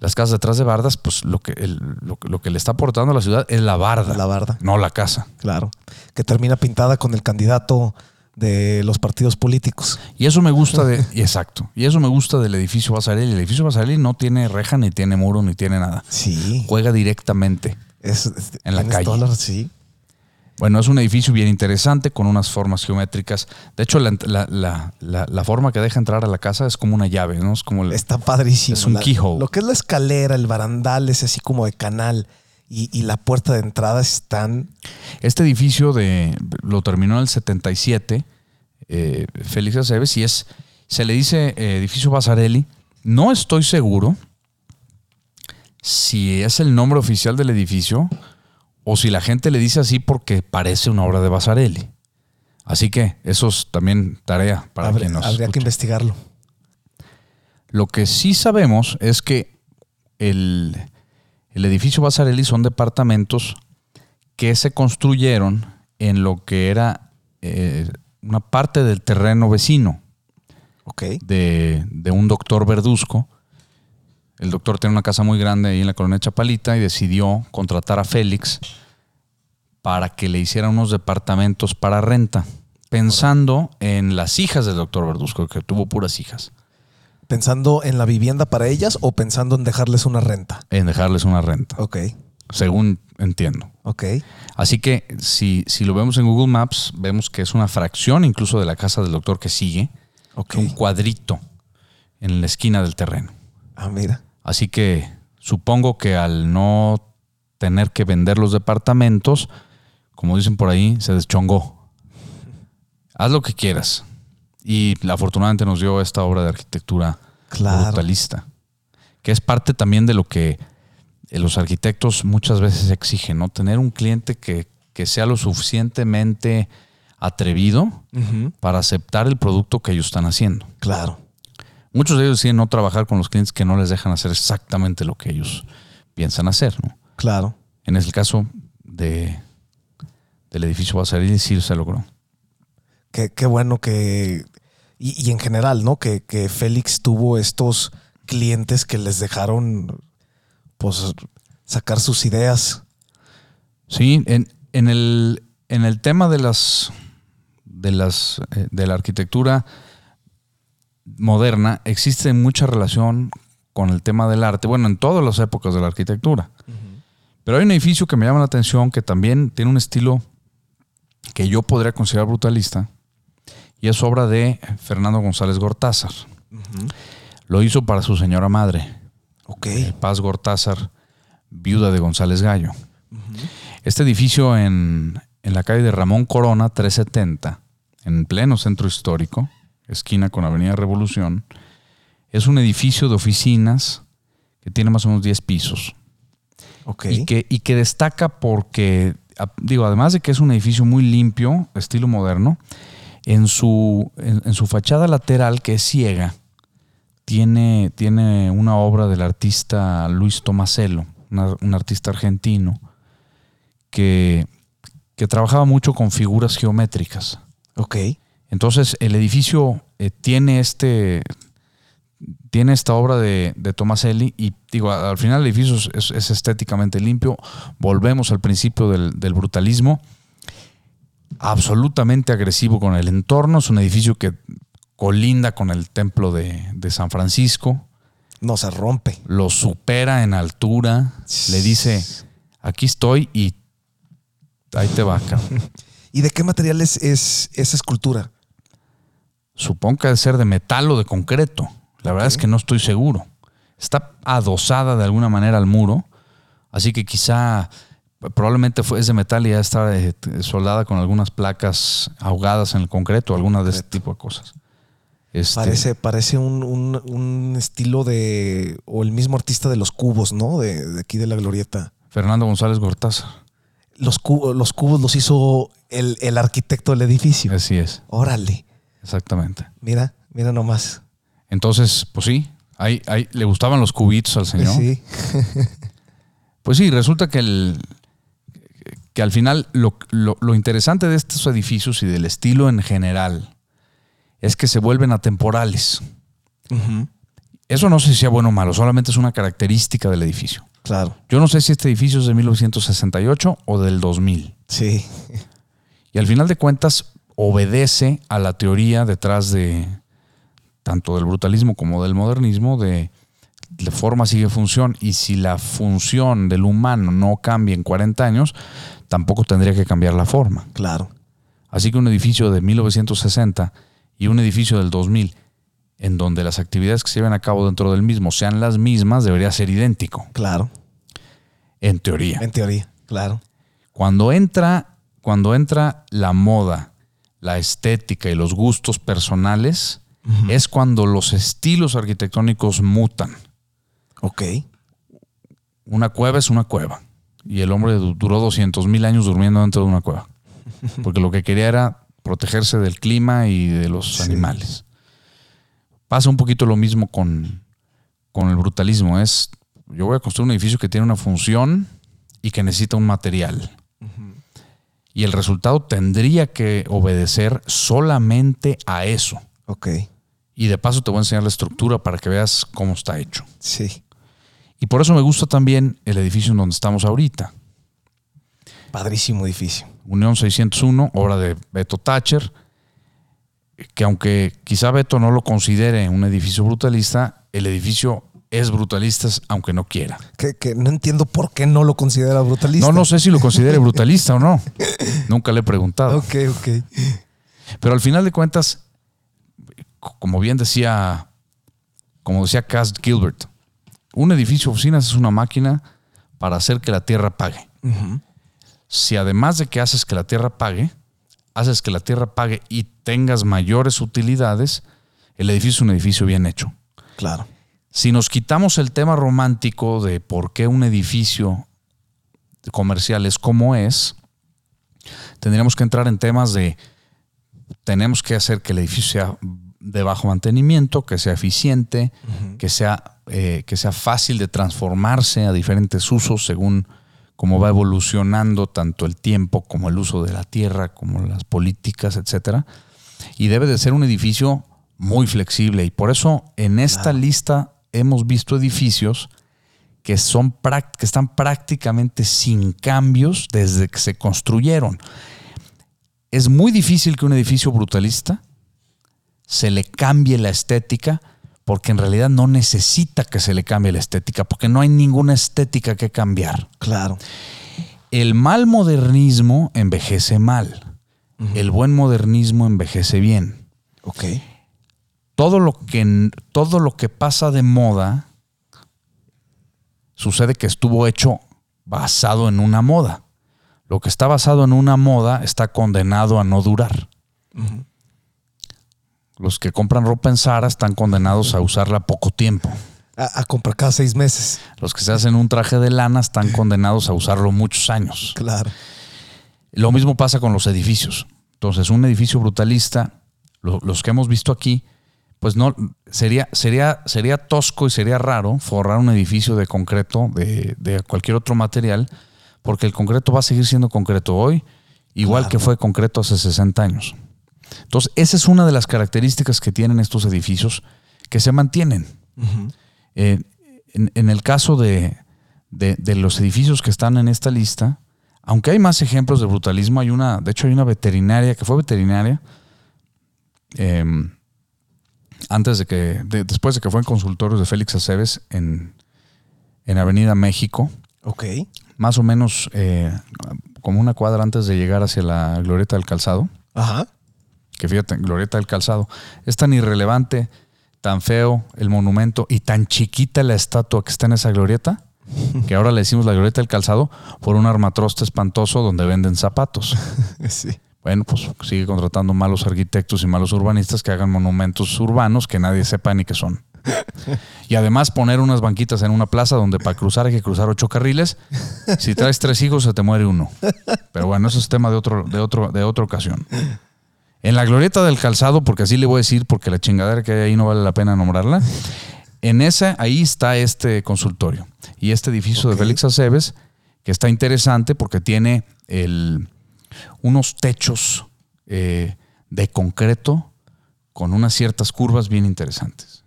Las casas detrás de bardas, pues lo que, el- lo, que- lo que le está aportando a la ciudad es la barda, La barda. no la casa. Claro. Que termina pintada con el candidato de los partidos políticos. Y eso me gusta de. y exacto. Y eso me gusta del edificio Basarelli. El edificio Basarelli no tiene reja, ni tiene muro, ni tiene nada. Sí. Juega directamente. Es, es- En la calle. sí. Bueno, es un edificio bien interesante con unas formas geométricas. De hecho, la, la- la- forma que deja entrar a la casa es como una llave, ¿no? Es como el- Está padrísimo. Es un La- keyhole. Lo que es la escalera, el barandal es así como de canal. Y, y la puerta de entrada están. Este edificio de, lo terminó en el 77, eh, Félix Aceves, y es, se le dice eh, edificio Basarelli. No estoy seguro si es el nombre oficial del edificio o si la gente le dice así porque parece una obra de Basarelli. Así que eso es también tarea para habría quien nos habría que investigarlo. Lo que sí sabemos es que el, el edificio Basarelli son departamentos que se construyeron en lo que era eh, una parte del terreno vecino de, de un doctor Verduzco. El doctor tiene una casa muy grande ahí en la colonia Chapalita y decidió contratar a Félix para que le hiciera unos departamentos para renta, pensando en las hijas del doctor Verduzco, que tuvo puras hijas, ¿Pensando en la vivienda para ellas o pensando en dejarles una renta? en dejarles una renta, Ok. según entiendo. Ok. Así que si, si lo vemos en Google Maps, vemos que es una fracción incluso de la casa del doctor que sigue, Ok. un cuadrito en la esquina del terreno. Ah, mira. Así que supongo que al no tener que vender los departamentos, como dicen por ahí, se deschongó. Haz lo que quieras. Y afortunadamente nos dio esta obra de arquitectura Claro. brutalista, que es parte también de lo que eh, los arquitectos muchas veces exigen, ¿no? Tener un cliente que, que sea lo suficientemente atrevido para aceptar el producto que ellos están haciendo. Claro. Muchos de ellos deciden no trabajar con los clientes que no les dejan hacer exactamente lo que ellos piensan hacer. ¿no? Claro. En el caso de, del edificio Basarilli sí se logró. Qué, qué bueno que. Y, y en general, ¿no? Que, que Félix tuvo estos clientes que les dejaron, pues, sacar sus ideas. Sí, en, en el, en el tema de las de las eh, de la arquitectura moderna existe mucha relación con el tema del arte, bueno, en todas las épocas de la arquitectura. Pero hay un edificio que me llama la atención que también tiene un estilo que yo podría considerar brutalista y es obra de Fernando González Gortázar. Lo hizo para su señora madre, Ok. eh, Paz Gortázar, viuda de González Gallo. Este edificio en, en la calle de Ramón Corona 370, en pleno centro histórico, esquina con Avenida Revolución, es un edificio de oficinas que tiene más o menos 10 pisos Ok. y, que, y que destaca porque, digo, además de que es un edificio muy limpio, estilo moderno, en su, en, en su fachada lateral, que es ciega, tiene, tiene una obra del artista Luis Tomasello, un artista argentino, que, que trabajaba mucho con figuras geométricas. Ok. Entonces, el edificio eh, tiene este. Tiene esta obra de, de Tomaselli y digo, al final el edificio es, es- es estéticamente limpio. Volvemos al principio del, del brutalismo. Absolutamente agresivo con el entorno. Es un edificio que colinda con el templo de, de San Francisco. No se rompe. Lo supera en altura. Le dice, aquí estoy y ahí te va, cabrón. ¿Y de qué material es, es esa escultura? Supongo que debe ser de metal o de concreto. La verdad es que no estoy seguro. Está adosada de alguna manera al muro, así que quizá probablemente fue, es de metal y ya está eh, soldada con algunas placas ahogadas en el concreto, alguna de ese tipo de cosas. Este, Parece, parece un, un- un estilo de. o el mismo artista de los cubos, ¿no? De, de aquí de la glorieta. Fernando González Gortázar. Los, cu- los cubos los hizo el, el arquitecto del edificio. Así es, Órale. Exactamente. Mira, mira nomás. Entonces, pues sí, ahí, ahí le gustaban los cubitos al señor. Sí. Pues sí, resulta que, el, que al final lo, lo- lo interesante de estos edificios y del estilo en general es que se vuelven atemporales. Eso no sé si sea bueno o malo, solamente es una característica del edificio. Claro. Yo no sé si este edificio es de 1968 o del 2000. Sí. Y al final de cuentas obedece a la teoría detrás de tanto del brutalismo como del modernismo de forma sigue función y si la función del humano no cambia en 40 años, tampoco tendría que cambiar la forma. Claro. Así que un edificio de 1960 y un edificio del 2000 en donde las actividades que se llevan a cabo dentro del mismo sean las mismas, debería ser idéntico, Claro. en teoría. En teoría. Claro. Cuando entra, cuando entra la moda, la estética y los gustos personales, es cuando los estilos arquitectónicos mutan. Ok. Una cueva es una cueva. Y el hombre du- duró 200 mil años durmiendo dentro de una cueva. Porque lo que quería era protegerse del clima y de los Sí. animales. Pasa un poquito lo mismo con, con el brutalismo. Es, yo voy a construir un edificio que tiene una función y que necesita un material. Y el resultado tendría que obedecer solamente a eso. Ok. Y de paso te voy a enseñar la estructura para que veas cómo está hecho. Sí. Y por eso me gusta también el edificio en donde estamos ahorita. Padrísimo edificio. Unión 601, obra de Beto Thatcher, que aunque quizá Beto no lo considere un edificio brutalista, el edificio es brutalista aunque no quiera. Que, que no entiendo por qué no lo considera brutalista. No, no sé si lo considere brutalista o no. Nunca le he preguntado. Ok, ok. Pero al final de cuentas, como bien decía, como decía Cass Gilbert, un edificio de oficinas es una máquina para hacer que la tierra pague. Si además de que haces que la tierra pague, haces que la tierra pague y tengas mayores utilidades, el edificio es un edificio bien hecho. Claro. Si nos quitamos el tema romántico de por qué un edificio comercial es como es, tendríamos que entrar en temas de tenemos que hacer que el edificio sea de bajo mantenimiento, que sea eficiente, que, sea, eh, que sea fácil de transformarse a diferentes usos según cómo va evolucionando tanto el tiempo como el uso de la tierra, como las políticas, etcétera. Y debe de ser un edificio muy flexible. Y por eso en esta lista hemos visto edificios que, son, que están prácticamente sin cambios desde que se construyeron. Es muy difícil que un edificio brutalista se le cambie la estética porque en realidad no necesita que se le cambie la estética, porque no hay ninguna estética que cambiar. Claro. El mal modernismo envejece mal. El buen modernismo envejece bien. Ok. Todo lo que, todo lo que pasa de moda sucede que estuvo hecho basado en una moda. Lo que está basado en una moda está condenado a no durar. Los que compran ropa en Zara están condenados a usarla poco tiempo. A, comprar cada seis meses. Los que se hacen un traje de lana están condenados a usarlo muchos años. Claro. Lo mismo pasa con los edificios. Entonces, un edificio brutalista, los que hemos visto aquí, pues no sería, sería, sería tosco y sería raro forrar un edificio de concreto, de, de cualquier otro material, porque el concreto va a seguir siendo concreto hoy, igual que fue concreto hace 60 años. Entonces, esa es una de las características que tienen estos edificios que se mantienen. Eh, en, el caso de, los edificios que están en esta lista, aunque hay más ejemplos de brutalismo, hay una, de hecho hay una veterinaria que fue veterinaria em, antes de que, después de que fue en consultorios de Félix Aceves en, en Avenida México. Ok. Más o menos eh, como una cuadra antes de llegar hacia la Glorieta del Calzado. Ajá que fíjate, Glorieta del Calzado, es tan irrelevante, tan feo el monumento y tan chiquita la estatua que está en esa glorieta, que ahora le decimos la Glorieta del Calzado por un armatroste espantoso donde venden zapatos. Sí. Bueno, pues sigue contratando malos arquitectos y malos urbanistas que hagan monumentos urbanos que nadie sepa ni qué son. Y además poner unas banquitas en una plaza donde para cruzar hay que cruzar ocho carriles. Si traes tres hijos se te muere uno. Pero bueno, eso es tema de otro, de otro, de otra ocasión. En la glorieta del calzado, porque así le voy a decir, porque la chingadera que hay ahí no vale la pena nombrarla. En esa, ahí está este consultorio y este edificio de Félix Aceves, que está interesante porque tiene el, unos techos eh, de concreto con unas ciertas curvas bien interesantes.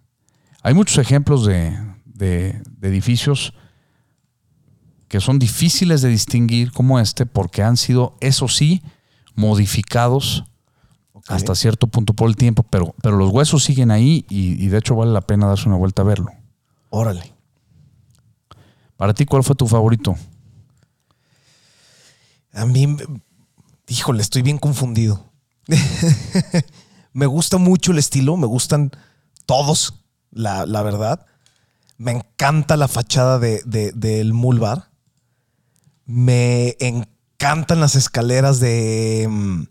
Hay muchos ejemplos de, de edificios que son difíciles de distinguir como este porque han sido, eso sí, modificados hasta cierto punto por el tiempo, pero, pero los huesos siguen ahí y, de hecho vale la pena darse una vuelta a verlo. Órale. Para ti, ¿cuál fue tu favorito? A mí, híjole, estoy bien confundido. me gusta mucho el estilo, me gustan todos, la, verdad. Me encanta la fachada de, del Mulbar. Me encantan las escaleras de mm,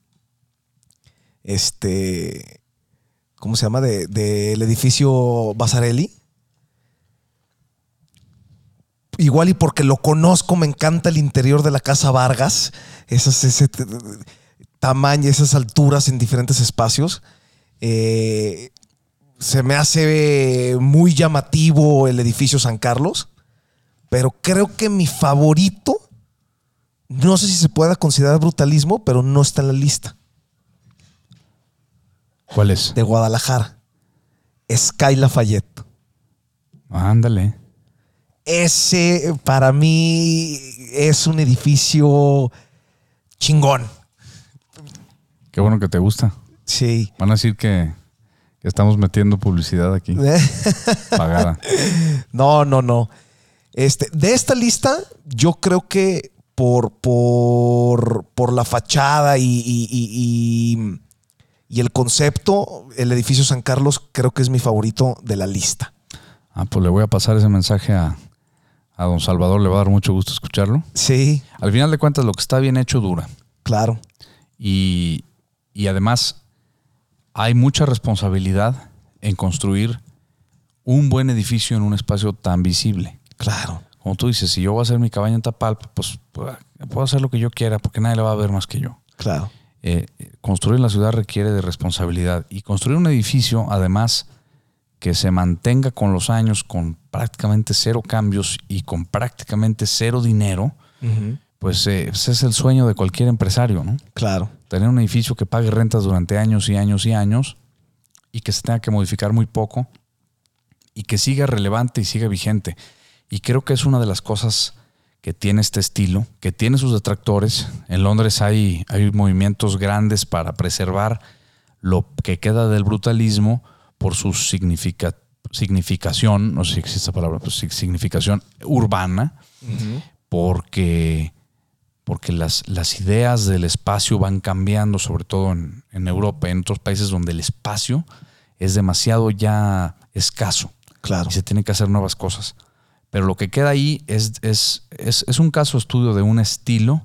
este, ¿cómo se llama? Del de, edificio Basarelli. Igual y porque lo conozco, me encanta el interior de la casa Vargas, esas, ese tamaño, esas alturas en diferentes espacios. Eh, se me hace muy llamativo el edificio San Carlos, pero creo que mi favorito no sé si se pueda considerar brutalismo, pero no está en la lista. ¿Cuál es? De Guadalajara. Sky Lafayette. Ándale. Ese para mí es un edificio chingón. Qué bueno que te gusta. Sí. Van a decir que, que estamos metiendo publicidad aquí. pagada. No, no, no. Este, de esta lista, yo creo que por, por, por la fachada y, y- y- y el concepto, el edificio San Carlos creo que es mi favorito de la lista. Ah, pues le voy a pasar ese mensaje a, a don Salvador. Le va a dar mucho gusto escucharlo. Sí, Al final de cuentas, lo que está bien hecho dura. claro. Y, y además, hay mucha responsabilidad en construir un buen edificio en un espacio tan visible. Claro. Como tú dices, si yo voy a hacer mi cabaña en Tapalpa, pues puedo puedo hacer lo que yo quiera porque nadie le va a ver más que yo. Claro. Eh, construir en la ciudad requiere de responsabilidad y construir un edificio, además, que se mantenga con los años con prácticamente cero cambios y con prácticamente cero dinero, pues eh, ese es el sueño de cualquier empresario, ¿no? Claro. Tener un edificio que pague rentas durante años y años y años y que se tenga que modificar muy poco y que siga relevante y siga vigente. Y creo que es una de las cosas que tiene este estilo, que tiene sus detractores. En Londres hay, hay movimientos grandes para preservar lo que queda del brutalismo por su significa- significación, no sé si existe esa palabra, pues significación urbana, porque, porque las, las ideas del espacio van cambiando, sobre todo en, en Europa y en otros países donde el espacio es demasiado ya escaso Claro. y se tienen que hacer nuevas cosas. Pero lo que queda ahí es, es, es, es un caso estudio de un estilo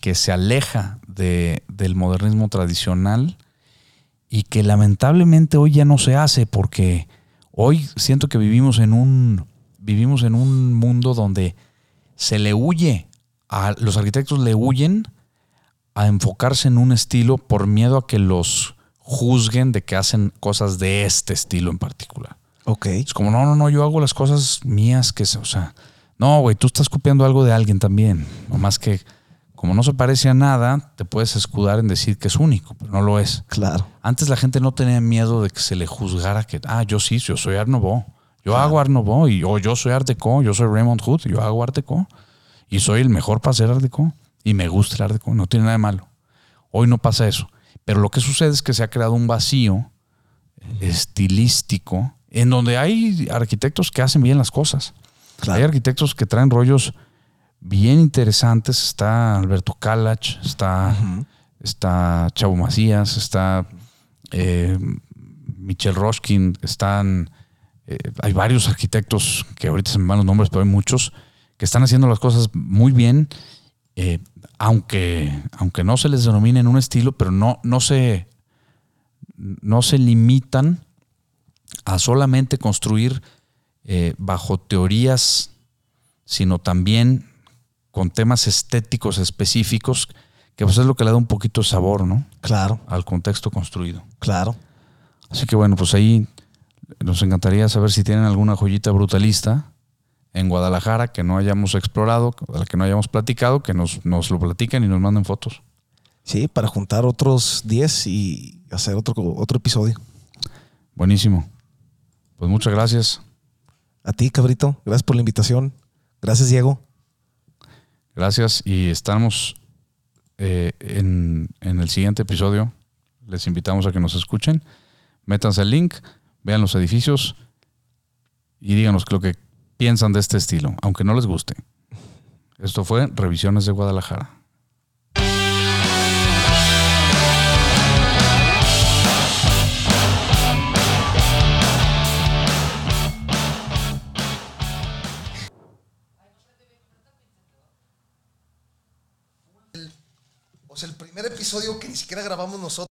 que se aleja de- del modernismo tradicional y que lamentablemente hoy ya no se hace porque hoy siento que vivimos en un vivimos en un mundo donde se le huye a los arquitectos le huyen a enfocarse en un estilo por miedo a que los juzguen de que hacen cosas de este estilo en particular. Ok. Es como, no, no, no, yo hago las cosas mías que, se- o sea, no, güey, tú estás copiando algo de alguien también. Nomás que, como no se parece a nada, te puedes escudar en decir que es único, pero no lo es. Claro. Antes la gente no tenía miedo de que se le juzgara que, ah, yo sí, yo soy Art Nouveau. Yo hago Art Nouveau y o yo soy Art Deco, yo soy Raymond Hood, yo hago Art Deco y soy el mejor para hacer Art Deco y me gusta el Art Deco, no tiene nada de malo. Hoy no pasa eso. Pero lo que sucede es que se ha creado un vacío estilístico en donde hay arquitectos que hacen bien las cosas. Claro. Hay arquitectos que traen rollos bien interesantes. Está Alberto Kalach, está, está Chavo Macías, está eh, Michel Roskin, están. eh, hay varios arquitectos que ahorita se me van los nombres, pero hay muchos que están haciendo las cosas muy bien, eh, aunque, aunque no se les denomine en un estilo, pero no, no, se, no se limitan a solamente construir eh, bajo teorías, sino también con temas estéticos específicos, que pues es lo que le da un poquito de sabor, ¿no? Claro. Al contexto construido. Claro. Así que bueno, pues ahí nos encantaría saber si tienen alguna joyita brutalista en Guadalajara que no hayamos explorado, de la que no hayamos platicado, que nos, nos lo platiquen y nos manden fotos. Sí, para juntar otros 10 y hacer otro, otro episodio. Buenísimo. Pues muchas gracias. A ti, cabrito. Gracias por la invitación. Gracias, Diego. Gracias y estamos eh, en, en el siguiente episodio. Les invitamos a que nos escuchen. Métanse al link, vean los edificios y díganos lo que piensan de este estilo, aunque no les guste. Esto fue Revisiones de Guadalajara. Primer episodio que ni siquiera grabamos nosotros.